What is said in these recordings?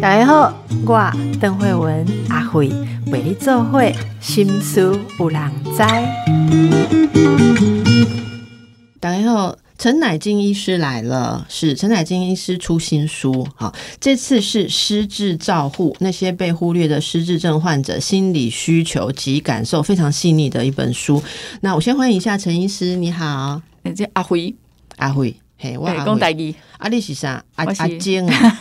大家好，我邓慧文阿慧为你做会心思有人知。大家好，陈乃金医师来了，是陈乃金医师出新书，好，这次是失智照护那些被忽略的失智症患者心理需求及感受非常细腻的一本书。那我先欢迎一下陈医师，你好，这阿辉，阿辉，嘿，我阿讲阿你是啥？阿阿晶啊，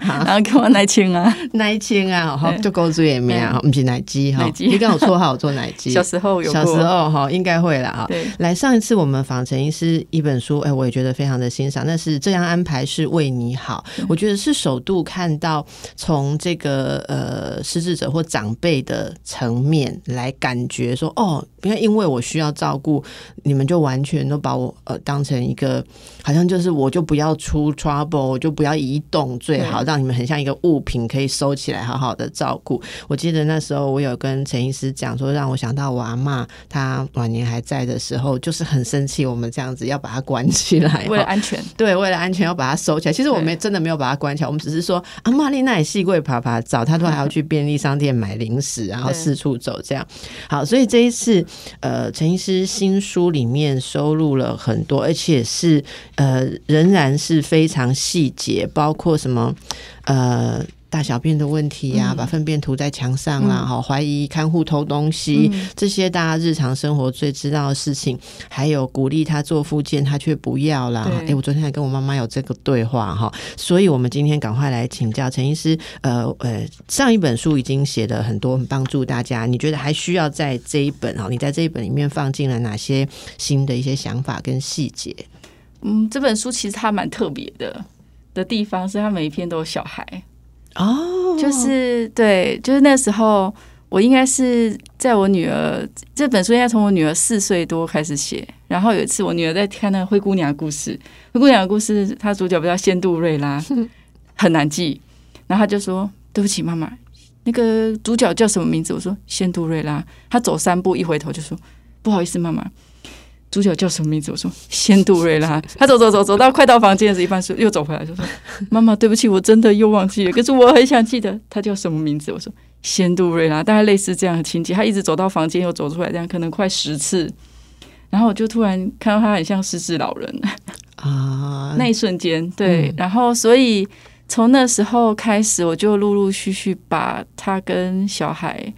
然后跟我奶青啊，奶青啊，好，对。就勾住也名啊，不是奶鸡哈你刚有绰号做奶鸡，小时候有，小时候哈，应该会啦哈。对，来，上一次我们访陈医师一本书，哎，我也觉得非常的欣赏。但是这样安排是为你好，我觉得是首度看到从这个呃失智者或长辈的层面来感觉说，哦，不要因为我需要照顾，你们就完全都把我呃当成一个好像就是我就不要出 trouble，我就不要移动最好，让你们很像一个物品可以收起来好好的照顾。我记得那时候我有跟陈医师讲说，让我想到我阿妈她晚年还在的时候，就是很生气，我们这样子要把它关起来，为了安全，对，为了安全要把它收起来。其实我们真的没有把它关起来，我们只是说阿玛丽娜也细柜爬爬找，她都还要去便利商店买零食，然后四处走这样。好，所以这一次呃，陈医师新书里面收录了很多，而且是呃仍然是非常细节，包括什么呃。大小便的问题呀、嗯把粪便涂在墙上啦，好、怀疑看护偷东西，嗯这些大家日常生活最知道的事情，还有鼓励他做复健，他却不要啦。对诶，我昨天还跟我妈妈有这个对话哈，所以我们今天赶快来请教陈医师。呃呃，上一本书已经写了很多，很帮助大家。你觉得还需要在这一本哈？你在这一本里面放进了哪些新的一些想法跟细节？嗯，这本书其实它蛮特别的的地方是，它每一篇都有小孩，哦，就是对，就是那时候我应该是在我女儿这本书应该从我女儿四岁多开始写，然后有一次我女儿在看那个灰姑娘的故事，灰姑娘的故事，她主角不叫仙杜瑞拉，很难记，然后她就说对不起妈妈，那个主角叫什么名字？我说仙杜瑞拉，她走三步一回头就说不好意思妈妈。主角叫什么名字？我说仙杜瑞拉。他走走走走到快到房间的时候，一半时又走回来，就说：“ 妈妈，对不起，我真的又忘记了。可是我很想记得他叫什么名字。”我说：“仙杜瑞拉。”大概类似这样的情节。他一直走到房间又走出来，这样可能快十次。然后我就突然看到他很像失智老人，啊，那一瞬间，对。嗯然后所以从那时候开始，我就陆陆续续把他跟小孩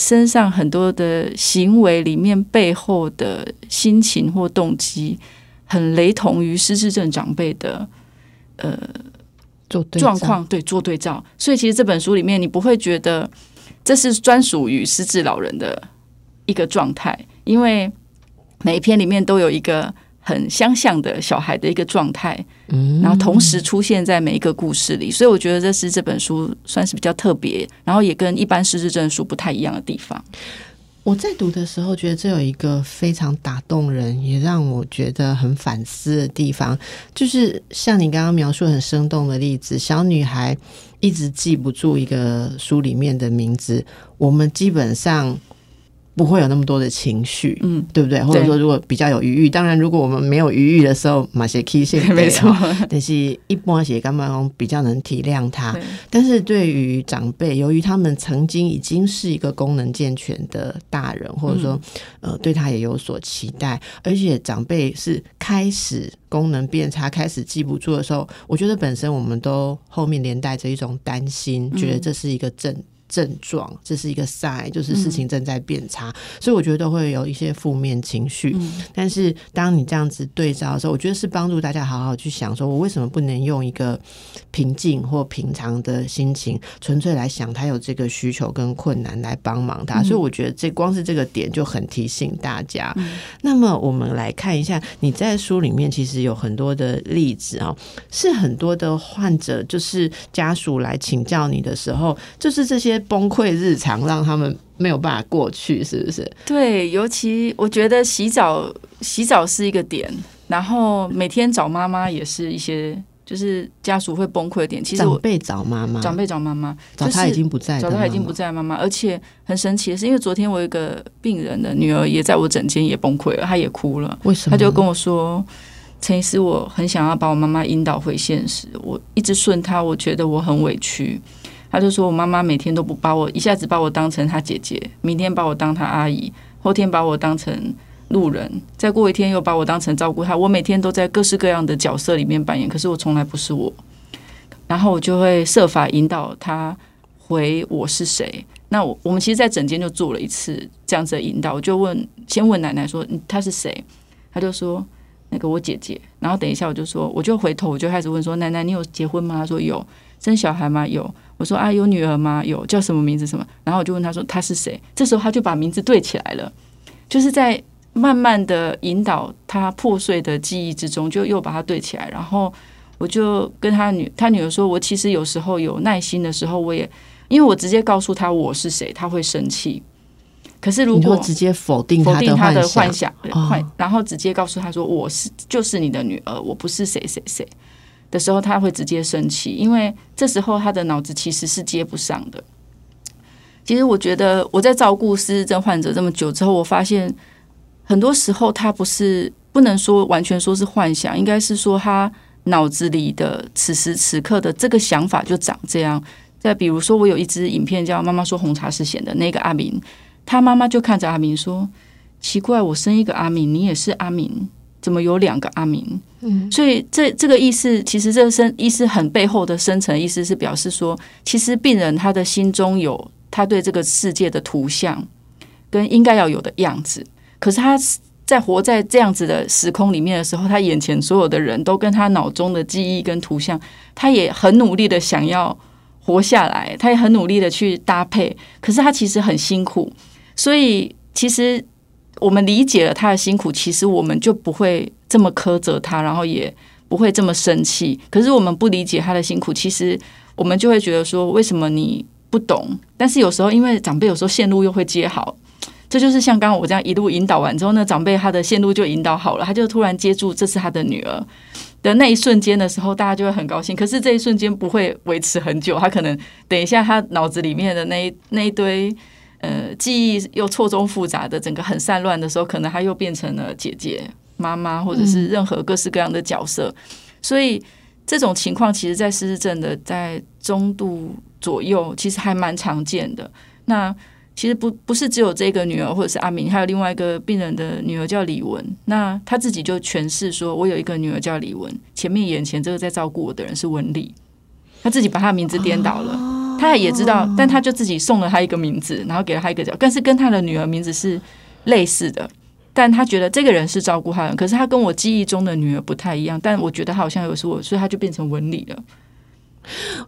身上很多的行为里面背后的心情或动机，很雷同于失智症长辈的呃做对状况，对做对照。所以其实这本书里面，你不会觉得这是专属于失智老人的一个状态，因为每一篇里面都有一个很相像的小孩的一个状态，嗯然后同时出现在每一个故事里。所以我觉得这是这本书算是比较特别，然后也跟一般失智症书不太一样的地方。我在读的时候，觉得这有一个非常打动人，也让我觉得很反思的地方，就是像你刚刚描述很生动的例子，小女孩一直记不住一个书里面的名字，我们基本上不会有那么多的情绪。嗯，对不对？或者说，如果比较有余裕，当然，如果我们没有余裕的时候，马些 key 性没错，但是一般写干嘛讲比较能体谅他。但是对于长辈，由于他们曾经已经是一个功能健全的大人，或者说、呃对他也有所期待，而且长辈是开始功能变差、开始记不住的时候，我觉得本身我们都后面连带着一种担心，觉得这是一个症。症状，这是一个 sign，就是事情正在变差，所以我觉得都会有一些负面情绪。但是当你这样子对照的时候，我觉得是帮助大家好好去想，说我为什么不能用一个平静或平常的心情，纯粹来想他有这个需求跟困难来帮忙他。所以我觉得这光是这个点就很提醒大家。那么我们来看一下，你在书里面其实有很多的例子啊、是很多的患者就是家属来请教你的时候，就是这些崩溃日常让他们没有办法过去，是不是？对，尤其我觉得洗澡洗澡是一个点，然后每天找妈妈也是一些，就是家属会崩溃的点。其实我长辈找妈妈，长辈找妈妈，找他已经不在找他已经不在妈妈，而且很神奇的是，因为昨天我有一个病人的女儿也在我诊间也崩溃了，她也哭了，为什么？她就跟我说，陈医师，我很想要把我妈妈引导回现实，我一直顺她，我觉得我很委屈。他就说我妈妈每天都不把我，一下子把我当成她姐姐，明天把我当她阿姨，后天把我当成路人，再过一天又把我当成照顾她。我每天都在各式各样的角色里面扮演，可是我从来不是我。然后我就会设法引导他回我是谁。那我我们其实，在整间就做了一次这样子的引导。我就问，先问奶奶说她是谁，她就说那个我姐姐。然后等一下我就说，我就回头我就开始问说，奶奶你有结婚吗？她说有。生小孩吗？有。我说啊，有女儿吗？有。叫什么名字？什么？然后我就问他说他是谁？这时候他就把名字对起来了，就是在慢慢的引导他破碎的记忆之中，就又把它对起来。然后我就跟他女他女儿说，我其实有时候有耐心的时候，我也因为我直接告诉他我是谁，他会生气。可是如果直接否定否定他的幻想，幻，然后直接告诉他说我是就是你的女儿，我不是谁谁谁。的时候，他会直接生气，因为这时候他的脑子其实是接不上的。其实，我觉得我在照顾失智症患者这么久之后，我发现很多时候他不是不能说完全说是幻想，应该是说他脑子里的此时此刻的这个想法就长这样。再比如说，我有一支影片叫《妈妈说红茶是咸的》，那个阿明，他妈妈就看着阿明说：“奇怪，我生一个阿明，你也是阿明。”怎么有两个阿明？嗯，所以这这个意思，其实这个深意思很背后的深层意思是表示说，其实病人他的心中有他对这个世界的图像跟应该要有的样子，可是他在活在这样子的时空里面的时候，他眼前所有的人都跟他脑中的记忆跟图像，他也很努力的想要活下来，他也很努力的去搭配，可是他其实很辛苦，所以其实。我们理解了他的辛苦，其实我们就不会这么苛责他，然后也不会这么生气。可是我们不理解他的辛苦，其实我们就会觉得说，为什么你不懂？但是有时候，因为长辈有时候线路又会接好，这就是像刚刚我这样一路引导完之后，那长辈他的线路就引导好了，他就突然接住这是他的女儿的那一瞬间的时候，大家就会很高兴。可是这一瞬间不会维持很久，他可能等一下他脑子里面的那一那一堆。呃，记忆又错综复杂的，整个很散乱的时候，可能他又变成了姐姐、妈妈，或者是任何各式各样的角色。所以这种情况，其实，在失智症的在中度左右，其实还蛮常见的。那其实不不是只有这个女儿或者是阿明，还有另外一个病人的女儿叫李文。那他自己就诠释说：“我有一个女儿叫李文，前面眼前这个在照顾我的人是文丽。”他自己把他名字颠倒了。他也知道，但他就自己送了他一个名字，然后给了他一个叫，但是跟他的女儿名字是类似的。但他觉得这个人是照顾他的，可是他跟我记忆中的女儿不太一样。但我觉得他好像有是我，所以他就变成文理了。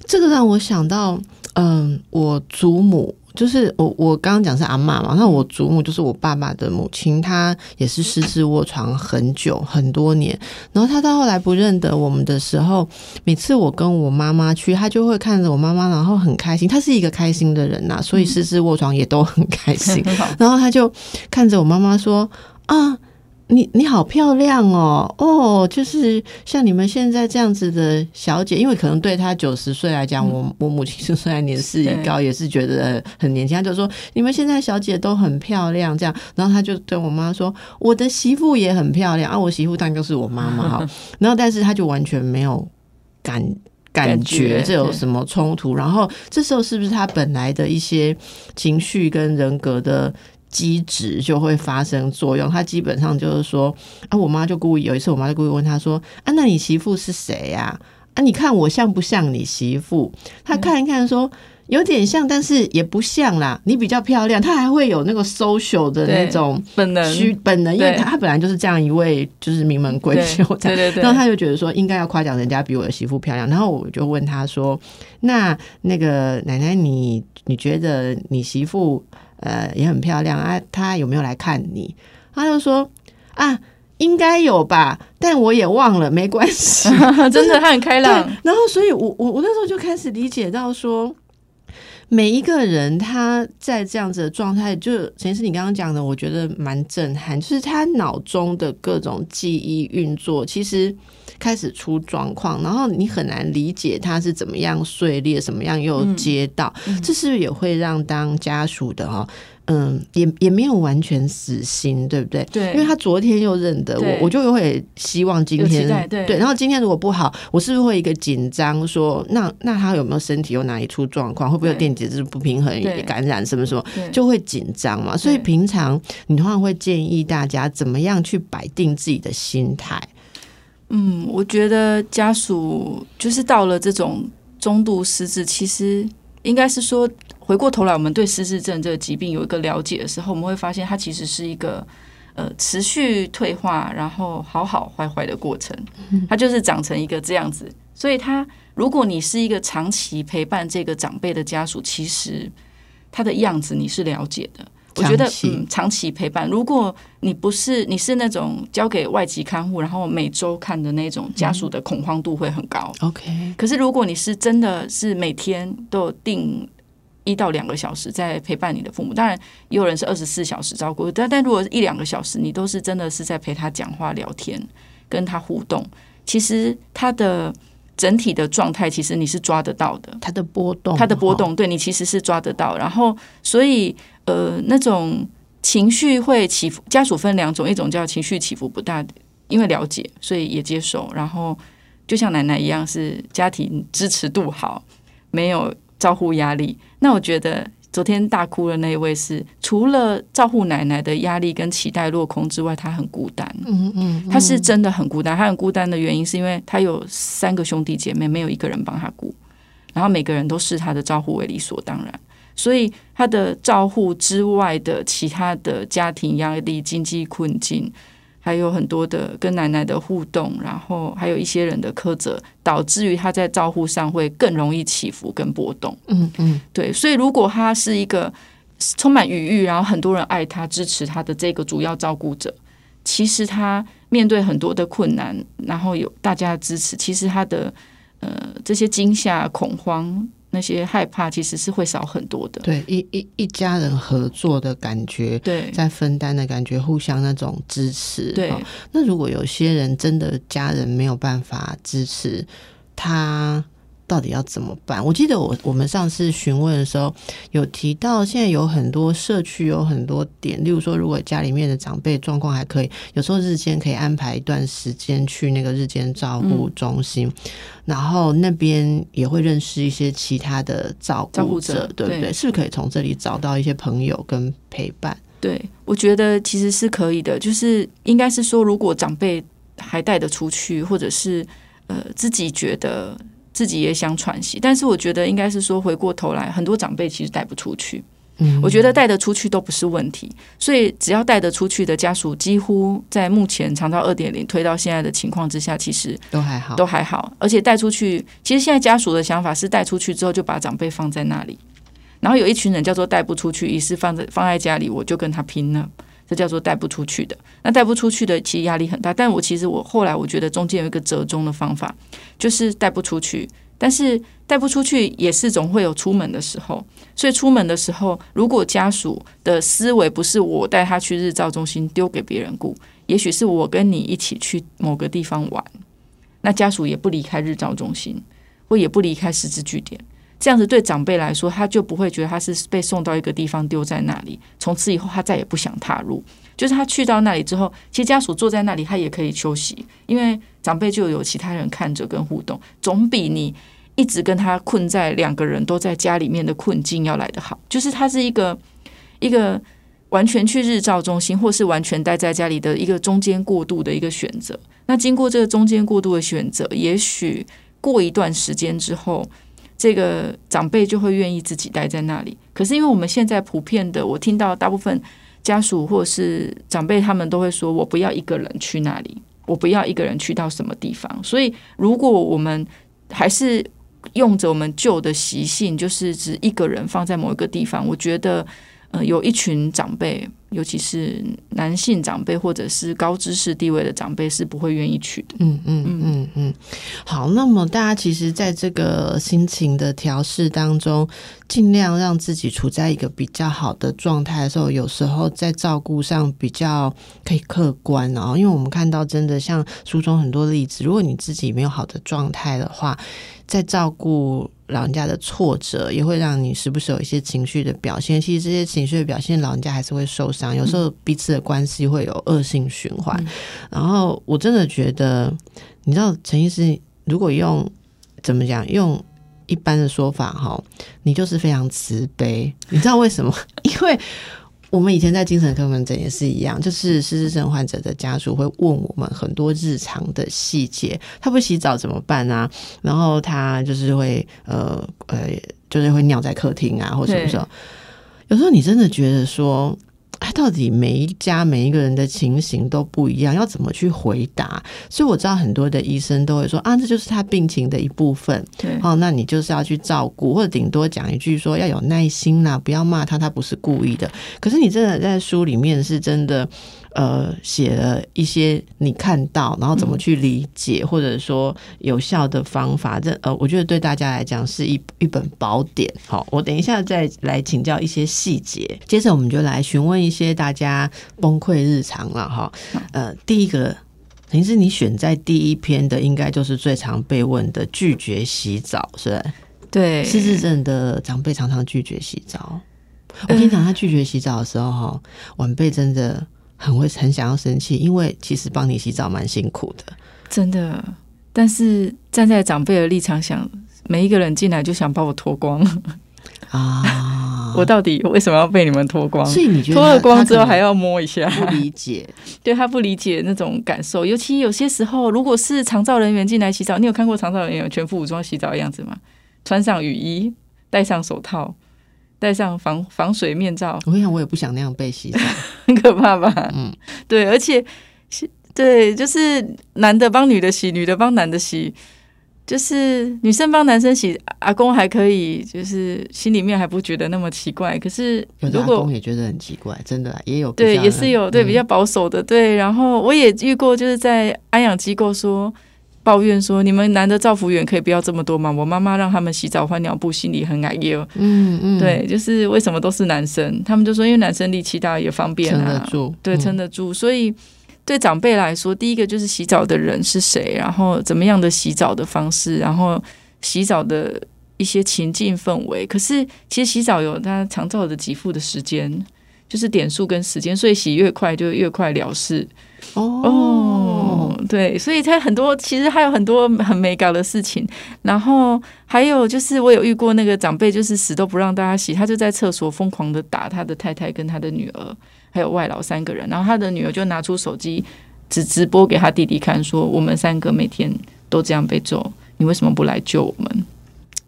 这个让我想到，嗯，我祖母。就是我我刚刚讲是阿妈嘛，那我祖母就是我爸爸的母亲，她也是失智卧床很久很多年，然后她到后来不认得我们的时候，每次我跟我妈妈去，她就会看着我妈妈，然后很开心，她是一个开心的人呐，所以失智卧床也都很开心，然后她就看着我妈妈说啊。你你好漂亮哦哦，就是像你们现在这样子的小姐，因为可能对她九十岁来讲，我我母亲虽然年事已高，也是觉得很年轻。她就说你们现在小姐都很漂亮，这样，然后她就对我妈说，我的媳妇也很漂亮啊，我媳妇当然就是我妈妈哈。然后，但是她就完全没有感感觉这有什么冲突。然后这时候是不是她本来的一些情绪跟人格的？机制就会发生作用，他基本上就是说啊，我妈就故意有一次，我妈就故意问他说啊，那你媳妇是谁呀？啊，你看我像不像你媳妇？他看一看说有点像，但是也不像啦。你比较漂亮，她还会有那个 social 的那种本能，虚本能，因为他他本来就是这样一位就是名门闺秀，对对对。然后他就觉得说应该要夸奖人家比我的媳妇漂亮。然后我就问他说，那那个奶奶，你你觉得你媳妇？呃，也很漂亮啊。他有没有来看你？他就说啊，应该有吧，但我也忘了，没关系。真的，他很开朗。然后，所以我我我那时候就开始理解到说，每一个人他在这样子的状态，就其实你刚刚讲的，我觉得蛮震撼，就是他脑中的各种记忆运作，其实。开始出状况，然后你很难理解它是怎么样碎裂，什么样又接到，这是不是也会让当家属的哈？嗯，也也没有完全死心，对不对？对因为他昨天又认得我，我就会希望今天对然后今天如果不好，我是不是会一个紧张说，那那他有没有身体有哪里出状况？会不会电解质不平衡对感染什么什么？就会紧张嘛。所以平常你通常会建议大家怎么样去摆定自己的心态。嗯，我觉得家属就是到了这种中度失智，其实应该是说，回过头来，我们对失智症这个疾病有一个了解的时候，我们会发现它其实是一个呃持续退化，然后好好坏坏的过程，它就是长成一个这样子。所以，他如果你是一个长期陪伴这个长辈的家属，其实他的样子你是了解的。我觉得嗯，长期陪伴，如果你不是你是那种交给外籍看护，然后每周看的那种，家属的恐慌度会很高。OK，可是如果你是真的是每天都有定一到两个小时在陪伴你的父母，当然也有人是二十四小时照顾，但但如果一两个小时，你都是真的是在陪他讲话聊天，跟他互动，其实他的整体的状态，其实你是抓得到的。它的波动，它的波动，对你其实是抓得到。然后，所以呃，那种情绪会起伏，家属分两种，一种叫情绪起伏不大，因为了解，所以也接受。然后，就像奶奶一样，是家庭支持度好，没有照顾压力。那我觉得。昨天大哭的那一位是，除了照顾奶奶的压力跟期待落空之外，他很孤单。嗯嗯，他是真的很孤单。他很孤单的原因是因为他有三个兄弟姐妹，没有一个人帮他顾，然后每个人都视他的照顾为理所当然。所以他的照护之外的其他的家庭压力、经济困境，还有很多的跟奶奶的互动，然后还有一些人的苛责，导致于他在照护上会更容易起伏跟波动。嗯嗯对，所以如果他是一个充满余裕，然后很多人爱他、支持他的这个主要照顾者，其实他面对很多的困难，然后有大家的支持，其实他的呃这些惊吓、恐慌、那些害怕，其实是会少很多的。对，一一一家人合作的感觉，对在分担的感觉，互相那种支持。对哈那如果有些人真的家人没有办法支持，他到底要怎么办？我记得我我们上次询问的时候有提到，现在有很多社区有很多点，例如说，如果家里面的长辈状况还可以，有时候日间可以安排一段时间去那个日间照护中心，然后那边也会认识一些其他的照照顾顾者，者对对不对？是不是可以从这里找到一些朋友跟陪伴？对，我觉得其实是可以的，就是应该是说，如果长辈还带得出去，或者是呃自己觉得自己也想喘息，但是我觉得应该是说，回过头来，很多长辈其实带不出去。嗯我觉得带得出去都不是问题，所以只要带得出去的家属，几乎在目前长照二点零推到现在的情况之下，其实都还好，都还好。而且带出去，其实现在家属的想法是带出去之后就把长辈放在那里，然后有一群人叫做带不出去，于是放在放在家里，我就跟他拼了。这叫做带不出去的。那带不出去的，其实压力很大。但我其实我后来我觉得中间有一个折中的方法，就是带不出去。但是带不出去也是总会有出门的时候，所以出门的时候，如果家属的思维不是我带他去日照中心丢给别人顾，也许是我跟你一起去某个地方玩，那家属也不离开日照中心，或也不离开十字据点。这样子对长辈来说，他就不会觉得他是被送到一个地方丢在那里，从此以后他再也不想踏入。就是他去到那里之后，其实家属坐在那里，他也可以休息，因为长辈就有其他人看着跟互动，总比你一直跟他困在两个人都在家里面的困境要来得好。就是他是一个一个完全去日照中心，或是完全待在家里的一个中间过渡的一个选择。那经过这个中间过渡的选择，也许过一段时间之后，这个长辈就会愿意自己待在那里。可是因为我们现在普遍的，我听到大部分家属或是长辈，他们都会说：“我不要一个人去那里，我不要一个人去到什么地方。”所以，如果我们还是用着我们旧的习性，就是只一个人放在某一个地方，我觉得，呃，有一群长辈，尤其是男性长辈或者是高知识地位的长辈，是不会愿意去的。嗯嗯嗯嗯，好，那么大家其实在这个心情的调试当中，尽量让自己处在一个比较好的状态的时候，有时候在照顾上比较可以客观哦，因为我们看到真的像书中很多例子，如果你自己没有好的状态的话，在照顾。老人家的挫折也会让你时不时有一些情绪的表现，其实这些情绪的表现，老人家还是会受伤。有时候彼此的关系会有恶性循环。然后我真的觉得，你知道，陈医师如果用怎么讲，用一般的说法哈，你就是非常慈悲。你知道为什么？因为。我们以前在精神科门诊也是一样，就是失智症患者的家属会问我们很多日常的细节，他不洗澡怎么办啊？然后他就是会呃呃，就是会尿在客厅啊，或者什么时候？有时候你真的觉得说。他到底每一家每一个人的情形都不一样，要怎么去回答？所以我知道很多的医生都会说啊，这就是他病情的一部分。对，哦，那你就是要去照顾，或者顶多讲一句说要有耐心呐，不要骂他，他不是故意的。可是你真的在书里面是真的。呃，写了一些你看到，然后怎么去理解，或者说有效的方法，这呃，我觉得对大家来讲是一一本宝典。好，我等一下再来请教一些细节，接着我们就来询问一些大家崩溃日常了哈。呃，第一个，等于是你选在第一篇的，应该就是最常被问的拒绝洗澡，是吧？对，失智症的长辈常常拒绝洗澡。我跟你讲，他拒绝洗澡的时候，哈，晚辈真的。很会很想要生气，因为其实帮你洗澡蛮辛苦的，真的。但是站在长辈的立场想，每一个人进来就想把我脱光啊！我到底为什么要被你们脱光？所以你觉得脱了光之后还要摸一下？不理解，对他不理解那种感受。尤其有些时候，如果是长照人员进来洗澡，你有看过长照人员全副武装洗澡的样子吗？穿上雨衣，戴上手套。戴上防防水面罩，我想，我也不想那样被洗澡，很可怕吧？嗯，对，而且对，就是男的帮女的洗，女的帮男的洗，就是女生帮男生洗，阿公还可以，就是心里面还不觉得那么奇怪。可是如果也觉得很奇怪，真的也有对，也是有对比较保守的对。然后我也遇过，就是在安养机构说。抱怨说：“你们男的造福员可以不要这么多吗？我妈妈让他们洗澡换尿布，心里很矮哟。嗯嗯，对，就是为什么都是男生？他们就说，因为男生力气大也方便啊，撑得住，对，撑得住。所以对长辈来说，第一个就是洗澡的人是谁，然后怎么样的洗澡的方式，然后洗澡的一些情境氛围。可是其实洗澡有它长照的给付的时间，就是点数跟时间，所以洗越快就越快了事。哦。”对，所以他很多其实还有很多很没搞的事情，然后还有就是我有遇过那个长辈，就是死都不让大家洗，他就在厕所疯狂的打他的太太跟他的女儿，还有外老三个人，然后他的女儿就拿出手机只直播给他弟弟看，说我们三个每天都这样被揍，你为什么不来救我们？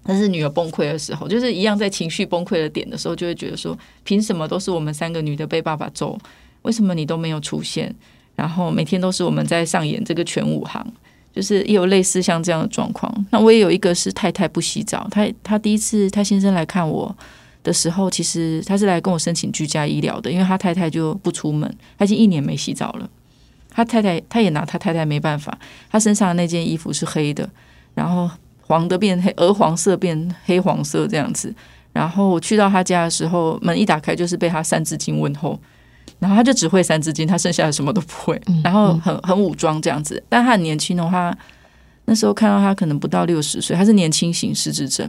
但是女儿崩溃的时候，就是一样在情绪崩溃的点的时候，就会觉得说，凭什么都是我们三个女的被爸爸揍，为什么你都没有出现？然后每天都是我们在上演这个全武行，就是也有类似像这样的状况。那我也有一个是太太不洗澡，她她第一次她先生来看我的时候，其实他是来跟我申请居家医疗的，因为他太太就不出门，他已经一年没洗澡了。他太太他也拿他太太没办法，他身上的那件衣服是黑的，然后黄的变黑，鹅黄色变黑黄色这样子。然后我去到他家的时候，门一打开就是被他三字经问候。然后他就只会三字经，他剩下的什么都不会。然后很很武装这样子，但他很年轻的话，那时候看到他可能不到六十岁，他是年轻型失智症。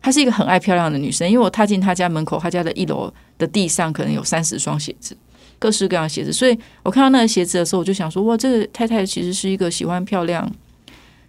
她是一个很爱漂亮的女生，因为我踏进她家门口，她家的一楼的地上可能有三十双鞋子，各式各样的鞋子。所以我看到那个鞋子的时候，我就想说：哇，这个太太其实是一个喜欢漂亮、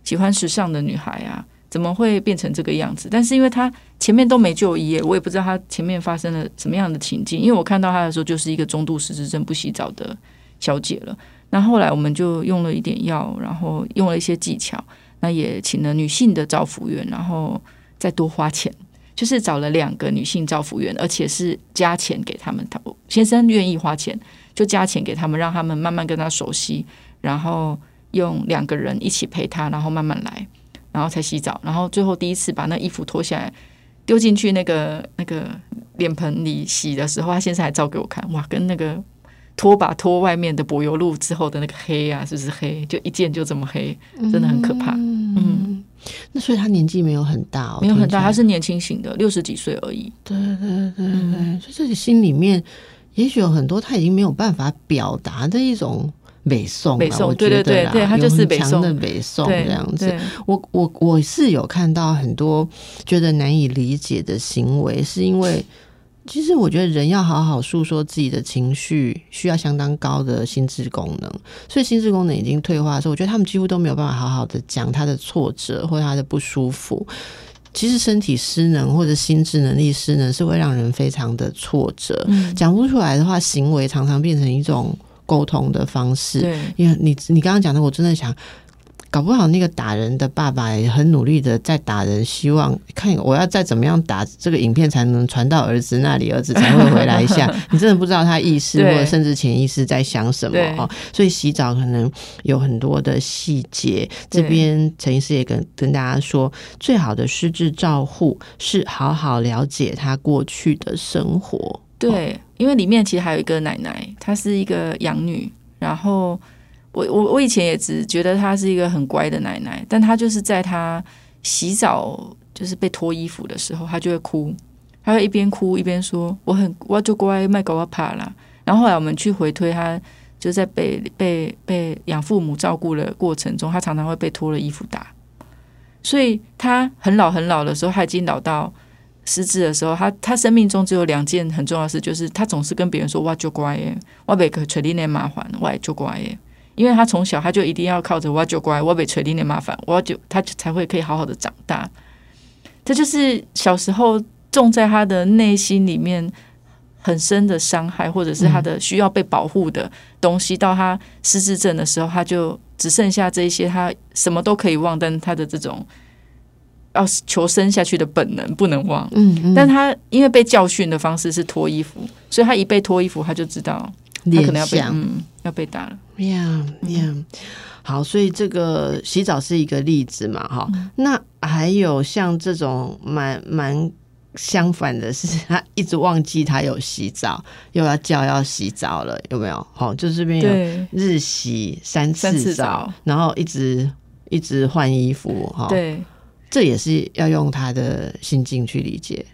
喜欢时尚的女孩啊。怎么会变成这个样子？但是因为他前面都没就医，我也不知道他前面发生了什么样的情境。因为我看到他的时候，就是一个中度失智症不洗澡的小姐了。那后来我们就用了一点药，然后用了一些技巧，那也请了女性的照护员，然后再多花钱，就是找了两个女性照护员，而且是加钱给他们。他先生愿意花钱，就加钱给他们，让他们慢慢跟他熟悉，然后用两个人一起陪他，然后慢慢来。然后才洗澡，然后最后第一次把那衣服脱下来，丢进去那个那个脸盆里洗的时候，他先生还照给我看，哇，跟那个拖把拖外面的柏油路之后的那个黑啊，是不是黑？就一见就这么黑，真的很可怕。嗯，那所以他年纪没有很大哦，没有很大，他是年轻型的，六十几岁而已。对对对对对，所以自己心里面也许有很多他已经没有办法表达的一种北宋北宋啦我对对对觉得啦对他就是北宋强的北宋对这样子。我我我是有看到很多觉得难以理解的行为，是因为其实我觉得人要好好诉说自己的情绪，需要相当高的心智功能。所以心智功能已经退化的时候，我觉得他们几乎都没有办法好好的讲他的挫折或他的不舒服。其实身体失能或者心智能力失能是会让人非常的挫折，嗯，讲不出来的话，行为常常变成一种沟通的方式。对因为你你刚刚讲的，我真的想，搞不好那个打人的爸爸也很努力的在打人，希望看我要再怎么样打这个影片才能传到儿子那里，儿子才会回来一下。你真的不知道他意识 或者甚至潜意识在想什么对哦。所以洗澡可能有很多的细节。这边陈医师也跟跟大家说，最好的失智照护是好好了解他过去的生活。对，因为里面其实还有一个奶奶，她是一个养女，然后我我我以前也只觉得她是一个很乖的奶奶，但她就是在她洗澡就是被脱衣服的时候，她就会哭，她会一边哭一边说：“我很我就乖，卖狗我怕啦。”然后后来我们去回推她。就在被被被养父母照顾的过程中，她常常会被脱了衣服打，所以她很老很老的时候，她已经老到失智的时候，他他生命中只有两件很重要的事，就是他总是跟别人说“哇就乖耶，我被锤你的麻烦，我也就乖耶”，因为他从小他就一定要靠着“哇就乖，我被锤你的麻烦，我就他就才会可以好好的长大。这就是小时候种在他的内心里面很深的伤害，或者是他的需要被保护的东西。到他失智症的时候，他就只剩下这一些，他什么都可以忘，但他的这种要求生下去的本能不能忘。嗯嗯，但他因为被教训的方式是脱衣服，所以他一被脱衣服，他就知道他可能要被嗯要被打了。呀呀，好，所以这个洗澡是一个例子嘛，哈、那还有像这种蛮蛮相反的是，他一直忘记他有洗澡，又要叫要洗澡了，有没有？好，就这边有日洗三三次澡次澡，然后一直一直换衣服，哈，，对，这也是要用他的心境去理解。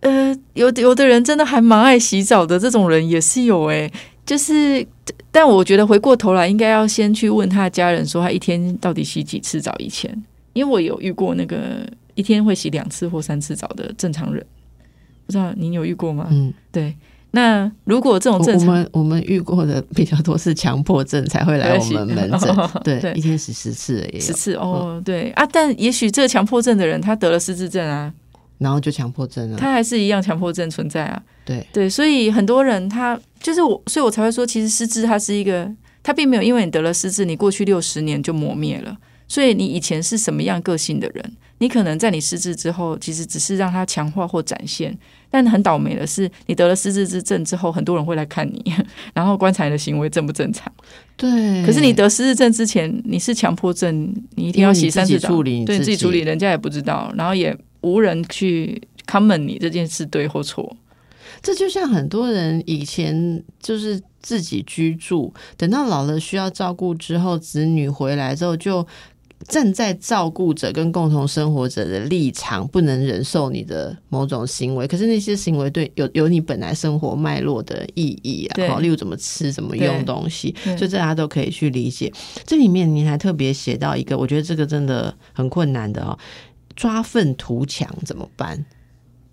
呃，有有的人真的还蛮爱洗澡的，这种人也是有诶、就是，但我觉得回过头来，应该要先去问他的家人，说他一天到底洗几次澡？以前，因为我有遇过那个一天会洗两次或三次澡的正常人，不知道您有遇过吗？嗯，对，那如果这种症我正常，们我们遇过的比较多是强迫症才会来我们门诊，对，对。一天十十次也有，十次哦，对。啊，但也许这个强迫症的人，他得了失智症啊，然后就强迫症了，他还是一样强迫症存在啊。对，对，所以很多人他就是我，所以我才会说，其实失智它是一个，它并没有因为你得了失智，你过去六十年就磨灭了。所以你以前是什么样个性的人，你可能在你失智之后，其实只是让它强化或展现。但很倒霉的是，你得了失智之症之后，很多人会来看你，然后观察你的行为正不正常。对。可是你得失智症之前，你是强迫症，你一定要洗三次澡，对自己处理，人家也不知道，然后也无人去 comment 你这件事对或错。这就像很多人以前就是自己居住，等到老了需要照顾之后，子女回来之后就。站在照顾者跟共同生活者的立场，不能忍受你的某种行为，可是那些行为对有有你本来生活脉络的意义啊，好例如怎么吃、怎么用东西，对所以这大家都可以去理解。这里面您还特别写到一个，我觉得这个真的很困难的哦，抓粪图强怎么办？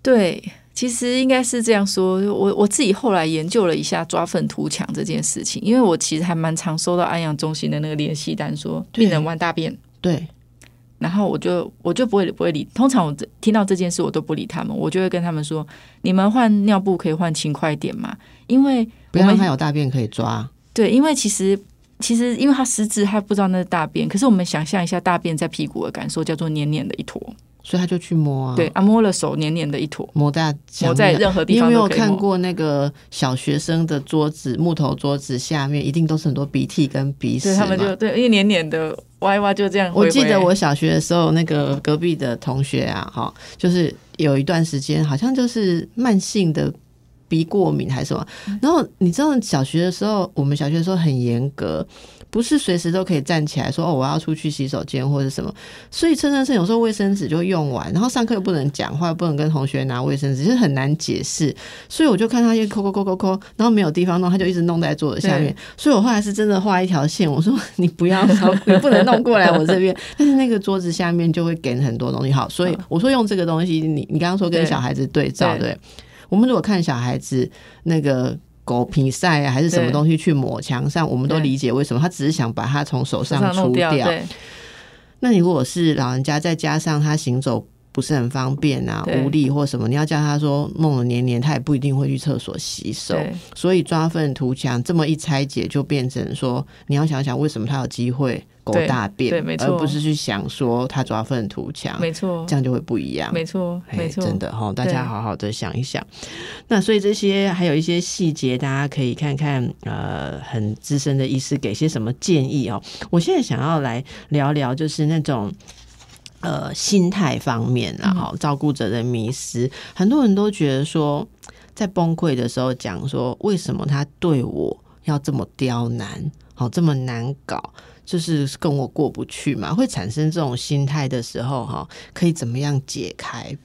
对，其实应该是这样说。我我自己后来研究了一下抓粪图强这件事情，因为我其实还蛮常收到安阳中心的那个联系单说，对病人玩大便，对，然后我就我就不会不会理。通常我这听到这件事，我都不理他们，我就会跟他们说：你们换尿布可以换勤快一点嘛，因为不要让他有大便可以抓。对，因为其实其实因为他失智，他不知道那是大便，可是我们想象一下大便在屁股的感受，叫做黏黏的一坨。所以他就去摸啊，对，，啊，摸了手黏黏的一坨，摸在墙摸在任何地你有没有。看过那个小学生的桌子，木头桌子下面一定都是很多鼻涕跟鼻屎对他们嘛就对，因为黏黏的，挖一挖就这样回回。我记得我小学的时候，那个隔壁的同学啊，哈，就是有一段时间好像就是慢性的鼻过敏还是什么，然后你知道小学的时候，我们小学的时候很严格。不是随时都可以站起来说哦，我要出去洗手间或者什么，所以趁趁趁有时候卫生纸就用完，然后上课又不能讲话，不能跟同学拿卫生纸，就是很难解释。所以我就看他一抠抠抠抠抠，然后没有地方弄，他就一直弄在桌子下面。所以我后来是真的画一条线，我说 你不要，你不能弄过来我这边。但是那个桌子下面就会给很多东西。好，所以我说用这个东西，你你刚刚说跟小孩子对照，对，我们如果看小孩子那个。狗皮赛啊，还是什么东西去抹墙上，我们都理解为什么他只是想把它从手上除掉。那你如果是老人家，再加上他行走不是很方便啊，无力或什么，你要叫他说梦了年年，他也不一定会去厕所洗手。所以抓粪图强这么一拆解，就变成说你要想想为什么他有机会。狗大便，而不是去想说他抓粪图强，没错，这样就会不一样，没错，没错，真的哈，大家好好的想一想。那所以这些还有一些细节，大家可以看看，呃，很资深的医师给些什么建议哦。我现在想要来聊聊，就是那种呃心态方面然后，照顾者的迷失，很多人都觉得说，在崩溃的时候讲说，为什么他对我要这么刁难，好这么难搞。就是跟我过不去嘛，会产生这种心态的时候，哈，可以怎么样解开？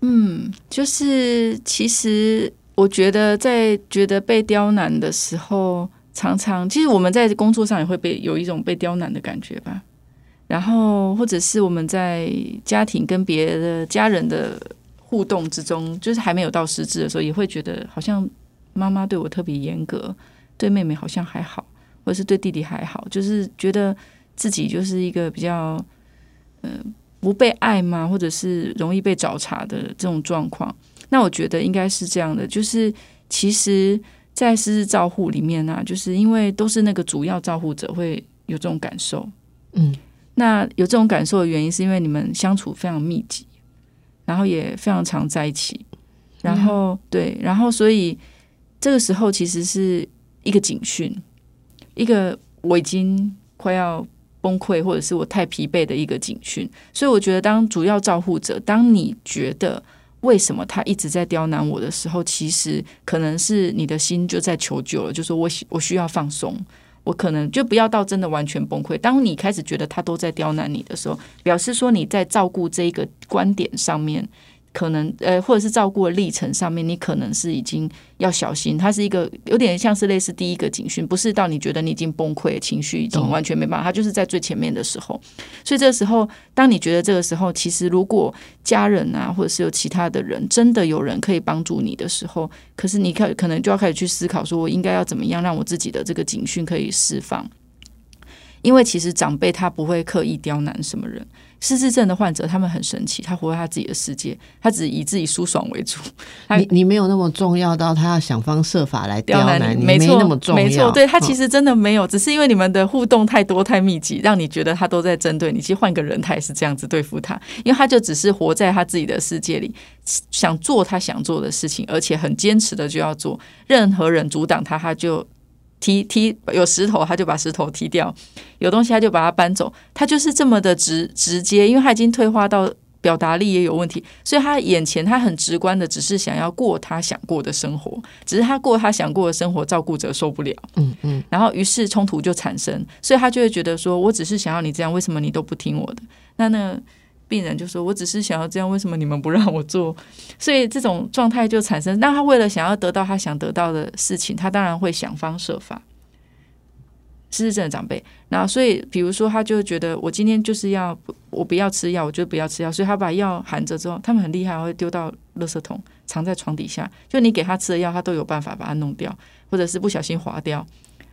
嗯，就是其实我觉得在觉得被刁难的时候，常常其实我们在工作上也会被有一种被刁难的感觉吧。然后或者是我们在家庭跟别的家人的互动之中，就是还没有到实质的时候，也会觉得好像妈妈对我特别严格，对妹妹好像还好。或者是对弟弟还好，就是觉得自己就是一个比较，嗯，不被爱吗？或者是容易被找茬的这种状况？那我觉得应该是这样的，就是其实，在私自照护里面呢，就是因为都是那个主要照护者会有这种感受，嗯，那有这种感受的原因，是因为你们相处非常密集，然后也非常常在一起，然后对，然后所以这个时候其实是一个警讯。一个我已经快要崩溃，或者是我太疲惫的一个警讯，所以我觉得，当主要照护者，当你觉得为什么他一直在刁难我的时候，其实可能是你的心就在求救了，就说我我需要放松，我可能就不要到真的完全崩溃。当你开始觉得他都在刁难你的时候，表示说你在照顾这一个观点上面。可能呃，或者是照顾的历程上面，你可能是已经要小心。它是一个有点像是类似第一个警讯，不是到你觉得你已经崩溃，情绪已经完全没办法，它就是在最前面的时候。所以这个时候，当你觉得这个时候，其实如果家人啊，或者是有其他的人，真的有人可以帮助你的时候，可是你可可能就要开始去思考，说我应该要怎么样让我自己的这个警讯可以释放。因为其实长辈他不会刻意刁难什么人。失智症的患者，他们很神奇，他活在他自己的世界，他只以自己舒爽为主。你你没有那么重要到他要想方设法来刁难你，没那么重要。没错，对他其实真的没有，只是因为你们的互动太多太密集，让你觉得他都在针对你。其实换个人，他也是这样子对付他，因为他就只是活在他自己的世界里，想做他想做的事情，而且很坚持的就要做。任何人阻挡他，他就。踢踢有石头，他就把石头踢掉；有东西，他就把它搬走。他就是这么的直直接，因为他已经退化到表达力也有问题，所以他眼前他很直观的，只是想要过他想过的生活。只是他过他想过的生活，照顾者受不了。嗯嗯。然后于是冲突就产生，所以他就会觉得说：“我只是想要你这样，为什么你都不听我的？”那那。病人就说：“我只是想要这样，为什么你们不让我做？”所以这种状态就产生。那他为了想要得到他想得到的事情，他当然会想方设法。失智症的长辈，然后所以比如说，他就觉得我今天就是要我不要吃药，我就不要吃药，所以他把药含着之后，他们很厉害，会丢到垃圾桶，藏在床底下。就你给他吃的药，他都有办法把它弄掉，或者是不小心划掉。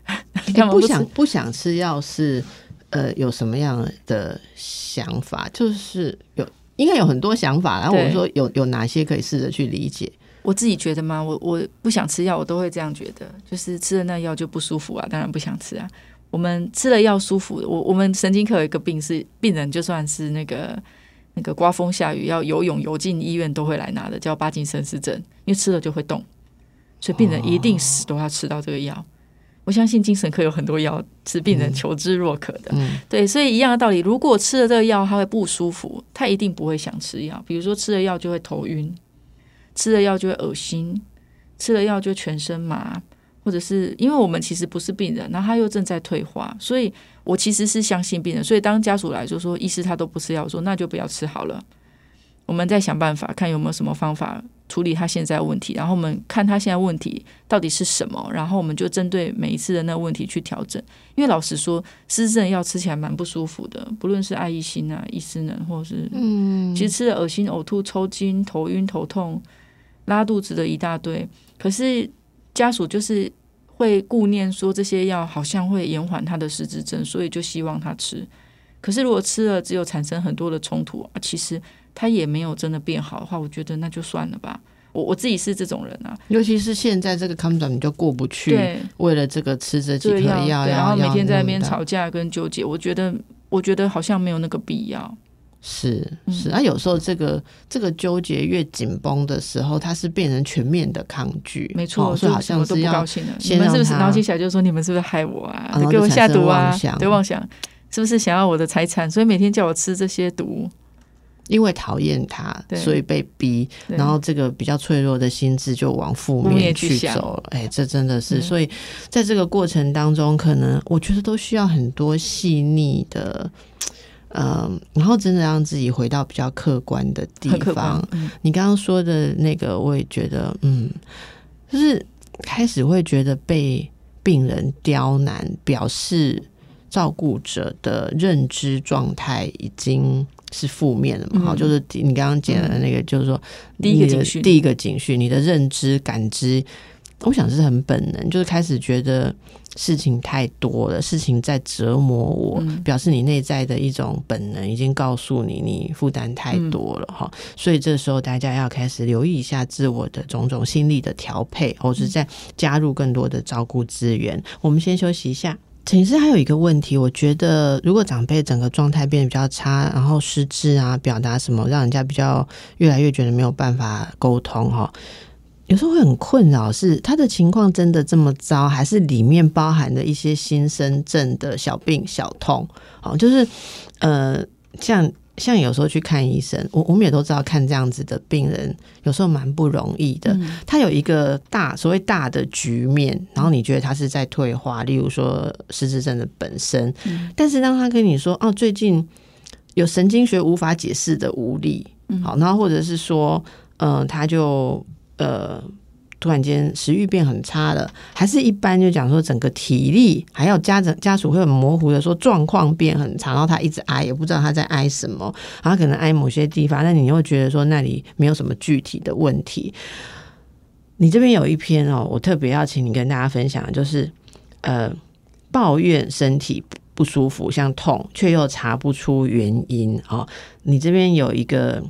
不想不想吃药是。呃，有什么样的想法？就是有，应该有很多想法。然后我说，有有哪些可以试着去理解？我自己觉得吗？我我不想吃药，我都会这样觉得。就是吃了那药就不舒服啊，当然不想吃啊。我们吃了药舒服，我我们神经科有一个病是病人，就算是那个那个刮风下雨要游泳游进医院都会来拿的，叫巴金森氏症，因为吃了就会动，所以病人一定死都要吃到这个药。我相信精神科有很多药是病人嗯求知若渴的。嗯对，所以一样的道理，如果吃了这个药他会不舒服，他一定不会想吃药。比如说吃了药就会头晕，吃了药就会恶心，吃了药就全身麻，或者是因为我们其实不是病人，然后他又正在退化，所以我其实是相信病人。所以当家属来就说医师他都不吃药，我说那就不要吃好了。我们再想办法，看有没有什么方法处理他现在问题，然后我们看他现在问题到底是什么，然后我们就针对每一次的那个问题去调整。因为老实说，失智症药吃起来蛮不舒服的，不论是爱益心啊、益思能，或者是嗯，其实吃了恶心、呕吐、抽筋、头晕、头痛、拉肚子的一大堆。可是家属就是会顾念说这些药好像会延缓他的失智症，所以就希望他吃。可是如果吃了只有产生很多的冲突啊，其实他也没有真的变好的话，我觉得那就算了吧。我我自己是这种人啊，尤其是现在这个 c o m d o 你就过不去，对，为了这个吃这几颗这个药，然后每天在那边。吵架跟纠结，我觉得我觉得好像没有那个必要。是嗯是，啊，有时候这个这个纠结越紧绷的时候，它是变成全面的抗拒，没错，哦所以好像是要高兴了。你们是不是？让他然后接下来就说你们是不是害我啊？给我下毒啊对，妄想是不是想要我的财产？所以每天叫我吃这些毒。因为讨厌他，所以被逼，然后这个比较脆弱的心智就往负负面面去走了。哎，这真的是，嗯所以在这个过程当中，可能我觉得都需要很多细腻的。嗯，然后真的让自己回到比较客观的地方。，嗯，你刚刚说的那个，我也觉得，嗯，就是开始会觉得被病人刁难，表示照顾者的认知状态已经是负面的嘛？嗯好、就是你刚刚讲的那个，就是说第一个第一个警讯，你的认知感知，我想是很本能，就是开始觉得事情太多了，事情在折磨我，嗯表示你内在的一种本能已经告诉你，你负担太多了哈、所以这时候大家要开始留意一下自我的种种心理的调配，或是在加入更多的照顾资源。我们先休息一下。陈医师还有一个问题，我觉得如果长辈整个状态变得比较差，然后失智啊，表达什么，让人家比较越来越觉得没有办法沟通哈。有时候会很困扰，是他的情况真的这么糟，还是里面包含的一些新生症的小病小痛？哦，就是呃，像像有时候去看医生，我我们也都知道，看这样子的病人有时候蛮不容易的。嗯他有一个大所谓大的局面，然后你觉得他是在退化，例如说失智症的本身，嗯但是当他跟你说哦，最近有神经学无法解释的无力，嗯好，然后或者是说，呃，他就呃。突然间食欲变很差了，还是一般就讲说整个体力，还有家长家属会很模糊的说状况变很差，然后他一直挨，也不知道他在挨什么，然后可能挨某些地方，但你又觉得说那里没有什么具体的问题。你这边有一篇哦，我特别要请你跟大家分享，就是呃，抱怨身体不舒服，像痛，却又查不出原因哦。你这边有一个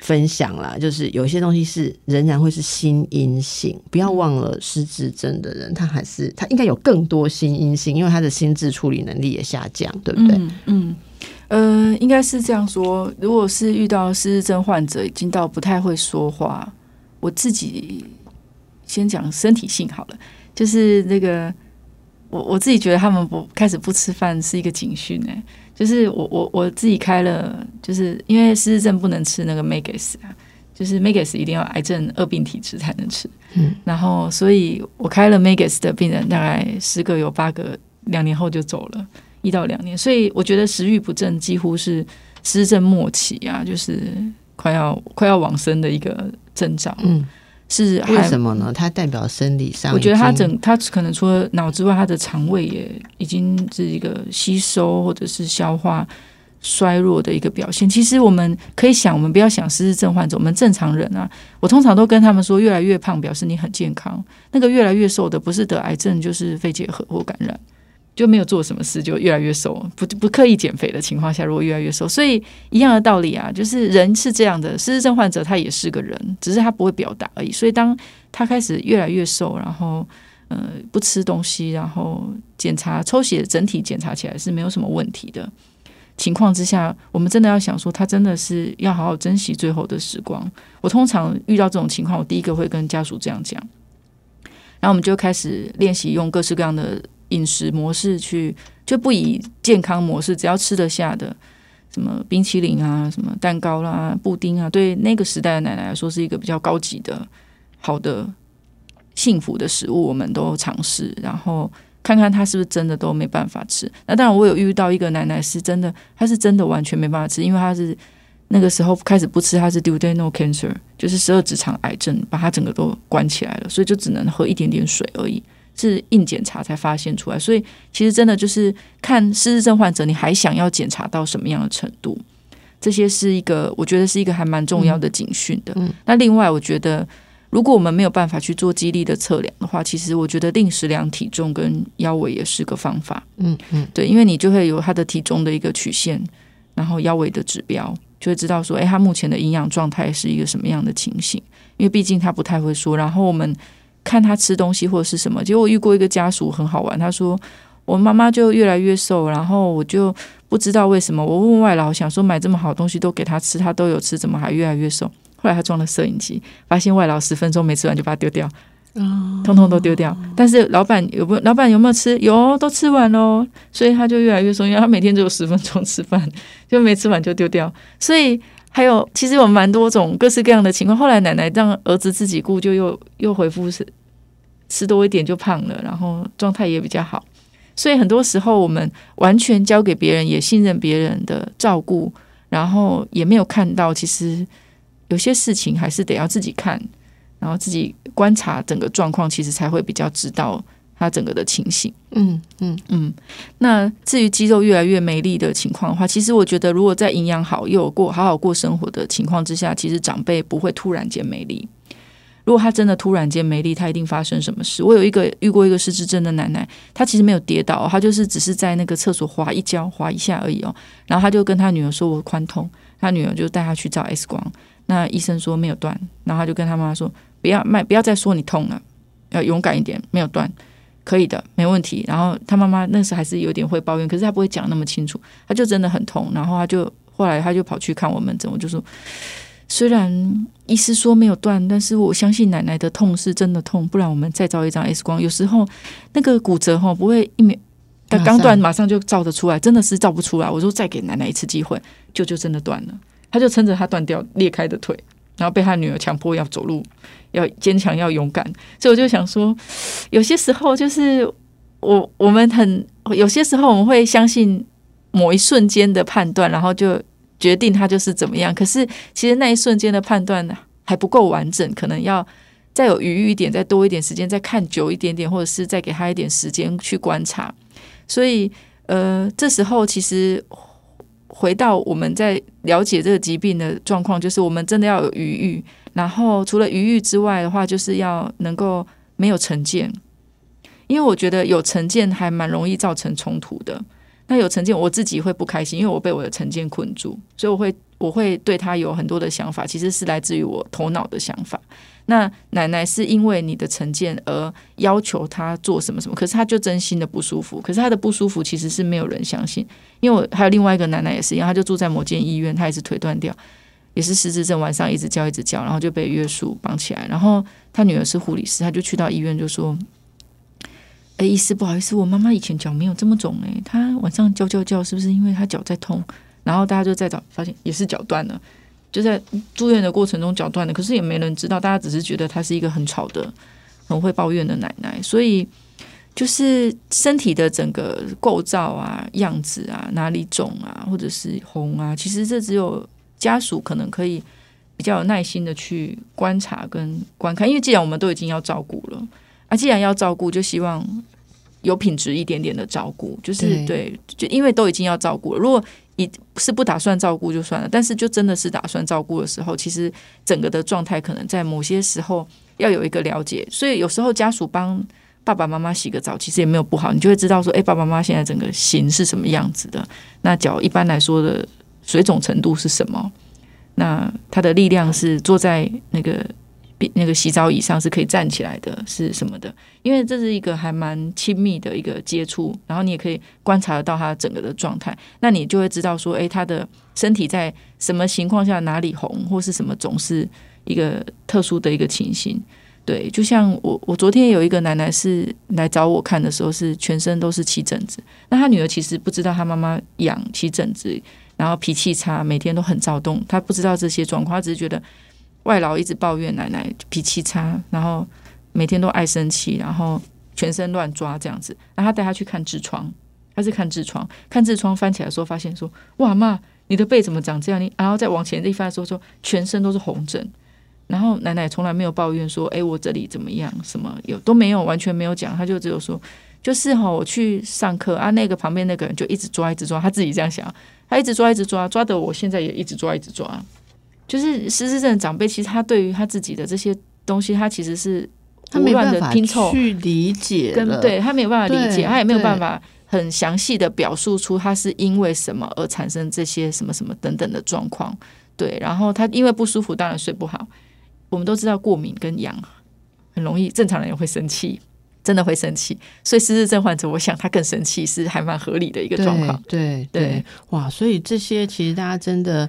分享啦，就是有些东西是仍然会是心因性，不要忘了失智症的人，他还是他应该有更多心因性，因为他的心智处理能力也下降，对不对？嗯嗯，呃，应该是这样说。如果是遇到失智症患者，已经到不太会说话，我自己先讲身体性好了，就是那个我我自己觉得他们不开始不吃饭是一个警讯哎、就是我我我自己开了，就是因为失智症不能吃那个 Megas 啊。就是 Megas 一定要癌症二病体质才能吃，嗯，然后所以我开了 Megas 的病人，大概十个有八个两年后就走了，一到两年，所以我觉得食欲不振几乎是失智症末期啊，就是快要快要往生的一个征兆，嗯，是为什么呢？它代表生理上，我觉得它整它可能除了脑之外，它的肠胃也已经是一个吸收或者是消化衰弱的一个表现。其实我们可以想，我们不要想失智症患者，我们正常人啊，我通常都跟他们说，越来越胖表示你很健康，那个越来越瘦的不是得癌症就是肺结核或感染。就没有做什么事，就越来越瘦。不不刻意减肥的情况下，如果越来越瘦，所以一样的道理啊，就是人是这样的，失智症患者他也是个人，只是他不会表达而已。所以当他开始越来越瘦，然后呃不吃东西，然后检查抽血，整体检查起来是没有什么问题的情况之下，我们真的要想说，他真的是要好好珍惜最后的时光。我通常遇到这种情况，我第一个会跟家属这样讲。然后我们就开始练习用各式各样的饮食模式去，就不以健康模式，只要吃得下的，什么冰淇淋啊，什么蛋糕啦、布丁啊，对那个时代的奶奶来说是一个比较高级的、好的、幸福的食物，我们都尝试，然后看看她是不是真的都没办法吃。那当然，我有遇到一个奶奶是真的，她是真的完全没办法吃，因为她是。那个时候开始不吃，他是 duodenal cancer，就是十二指肠癌症，把他整个都关起来了，所以就只能喝一点点水而已，是硬检查才发现出来。所以其实真的就是看失智症患者，你还想要检查到什么样的程度？这些是一个我觉得是一个还蛮重要的警讯的。那另外，我觉得如果我们没有办法去做肌力的测量的话，其实我觉得定时量体重跟腰围也是个方法。嗯嗯，对，因为你就会有他的体重的一个曲线，然后腰围的指标。就会知道说，哎，他目前的营养状态是一个什么样的情形？因为毕竟他不太会说。然后我们看他吃东西或者是什么，结果我遇过一个家属很好玩，他说我妈妈就越来越瘦，然后我就不知道为什么。我问外劳，想说买这么好东西都给他吃，他都有吃，怎么还越来越瘦？后来他装了摄影机，发现外劳十分钟没吃完就把它丢掉。哦，通通都丢掉。但是老板有没有？老板有没有吃？有，都吃完喽。所以他就越来越瘦，因为他每天只有十分钟吃饭，就没吃完就丢掉。所以还有，其实有蛮多种各式各样的情况。后来奶奶让儿子自己顾，就又又回复是吃多一点就胖了，然后状态也比较好。所以很多时候我们完全交给别人，也信任别人的照顾，然后也没有看到，其实有些事情还是得要自己看。然后自己观察整个状况，其实才会比较知道他整个的情形。嗯嗯嗯。那至于肌肉越来越没力的情况的话，其实我觉得，如果在营养好又有过好好过生活的情况之下，其实长辈不会突然间没力。如果他真的突然间没力，他一定发生什么事。我有一个遇过一个失智症的奶奶，她其实没有跌倒，她就是只是在那个厕所滑一跤滑一下而已哦。然后她就跟她女儿说：“我髋痛。”她女儿就带她去照 X 光，那医生说没有断，然后她就跟她妈妈说。不要卖，不要再说你痛了，要勇敢一点，没有断，可以的，没问题。然后他妈妈那时还是有点会抱怨，可是他不会讲那么清楚，他就真的很痛。然后他就后来他就跑去看我们诊，我就说，虽然医师说没有断，但是我相信奶奶的痛是真的痛，不然我们再照一张 X 光。有时候那个骨折哈不会一秒，他刚断马上就照得出来，真的是照不出来。我说再给奶奶一次机会，舅舅真的断了。他就撑着他断掉裂开的腿。然后被他女儿强迫要走路，要坚强，要勇敢。所以我就想说，有些时候就是我我们很有些时候我们会相信某一瞬间的判断，然后就决定他就是怎么样。可是其实那一瞬间的判断还不够完整，可能要再有余裕一点，再多一点时间，再看久一点点，或者是再给他一点时间去观察。所以呃，这时候其实。回到我们在了解这个疾病的状况，就是我们真的要有余裕，然后除了余裕之外的话，就是要能够没有成见，因为我觉得有成见还蛮容易造成冲突的。那有成见，我自己会不开心，因为我被我的成见困住，所以我会我会对他有很多的想法，其实是来自于我头脑的想法。那奶奶是因为你的成见而要求他做什么什么，可是他就真心的不舒服。可是他的不舒服其实是没有人相信，因为我还有另外一个奶奶也是一样，他就住在某间医院，他也是腿断掉，也是失智症，晚上一直叫一直叫，然后就被约束绑起来。然后他女儿是护理师，他就去到医院就说：“哎，医师不好意思，我妈妈以前脚没有这么肿哎，她晚上叫叫叫，是不是因为她脚在痛？”然后大家就在找，发现也是脚断了。就在住院的过程中脚断的，可是也没人知道，大家只是觉得她是一个很吵的、很会抱怨的奶奶。所以就是身体的整个构造啊、样子啊、哪里肿啊，或者是红啊，其实这只有家属可能可以比较有耐心的去观察跟观看。因为既然我们都已经要照顾了，啊，既然要照顾，就希望有品质一点点的照顾。就是对，就因为都已经要照顾了，如果你是不打算照顾就算了，但是就真的是打算照顾的时候，其实整个的状态可能在某些时候要有一个了解。所以有时候家属帮爸爸妈妈洗个澡，其实也没有不好，你就会知道说，哎，爸爸妈妈现在整个形是什么样子的，那脚一般来说的水肿程度是什么，那他的力量是坐在那个。那个洗澡椅上是可以站起来的，是什么的？因为这是一个还蛮亲密的一个接触，然后你也可以观察得到他整个的状态，那你就会知道说，哎，他的身体在什么情况下哪里红，或是什么总是一个特殊的一个情形。对，就像我我昨天有一个奶奶是来找我看的时候，是全身都是起疹子。那她女儿其实不知道她妈妈痒起疹子，然后脾气差，每天都很躁动。她不知道这些状况，她只是觉得外劳一直抱怨奶奶脾气差，然后每天都爱生气，然后全身乱抓这样子。然后他带她去看痔疮，她是看痔疮，看痔疮翻起来的时候，发现说：“哇妈，你的背怎么长这样？”你然后再往前一翻的时候，说全身都是红疹。然后奶奶从来没有抱怨说：“哎，我这里怎么样？什么有都没有，完全没有讲。”她就只有说：“就是哈，我去上课啊，那个旁边那个人就一直抓，一直抓。他自己这样想，他一直抓，一直抓，抓的我现在也一直抓，一直抓。就是失智症的长辈，其实他对于他自己的这些东西，他其实是胡乱的拼凑去理解，跟对他没有办法理解，他也没有办法很详细的表述出他是因为什么而产生这些什么什么等等的状况。对，然后他因为不舒服，当然睡不好。”我们都知道过敏跟痒很容易，正常人也会生气，真的会生气。所以失智症患者，我想他更生气是还蛮合理的一个状况。对对，哇！所以这些其实大家真的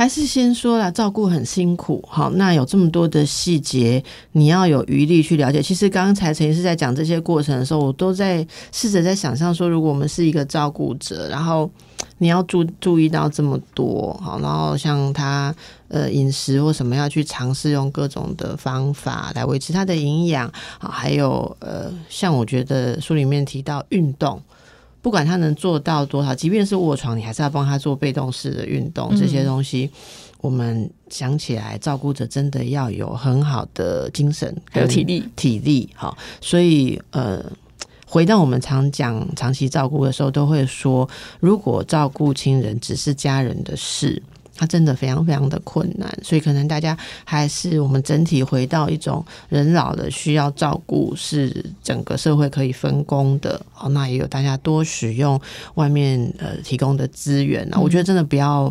还是先说了，照顾很辛苦。好，那有这么多的细节，你要有余力去了解。其实刚才陈医师在讲这些过程的时候，我都在试着在想象说，如果我们是一个照顾者，然后。你要注注意到这么多，好，然后像他呃饮食或什么要去尝试用各种的方法来维持他的营养，好，还有呃像我觉得书里面提到运动，不管他能做到多少，即便是卧床，你还是要帮他做被动式的运动，这些东西我们想起来，照顾者真的要有很好的精神还有体力，体力好，所以呃。回到我们常讲长期照顾的时候，都会说，如果照顾亲人只是家人的事，它真的非常非常的困难。所以，可能大家还是我们整体回到一种人老了需要照顾，是整个社会可以分工的。哦，那也有大家多使用外面呃提供的资源啊。我觉得真的不要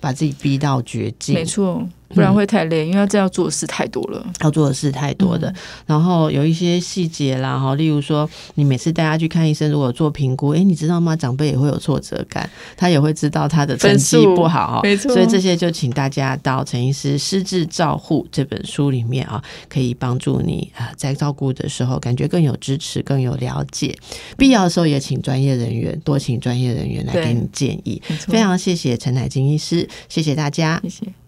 把自己逼到绝境。没错。不然会太累，因为这要做的事太多了，要做的事太多的。然后有一些细节啦，哈，例如说，你每次带他去看医生，如果做评估，哎，你知道吗？长辈也会有挫折感，他也会知道他的成绩不好，没错。所以这些就请大家到陈医师《失智照护》这本书里面啊，可以帮助你啊，在照顾的时候感觉更有支持、更有了解。必要的时候也请专业人员，多请专业人员来给你建议。非常谢谢陈乃金医师，谢谢大家，谢谢。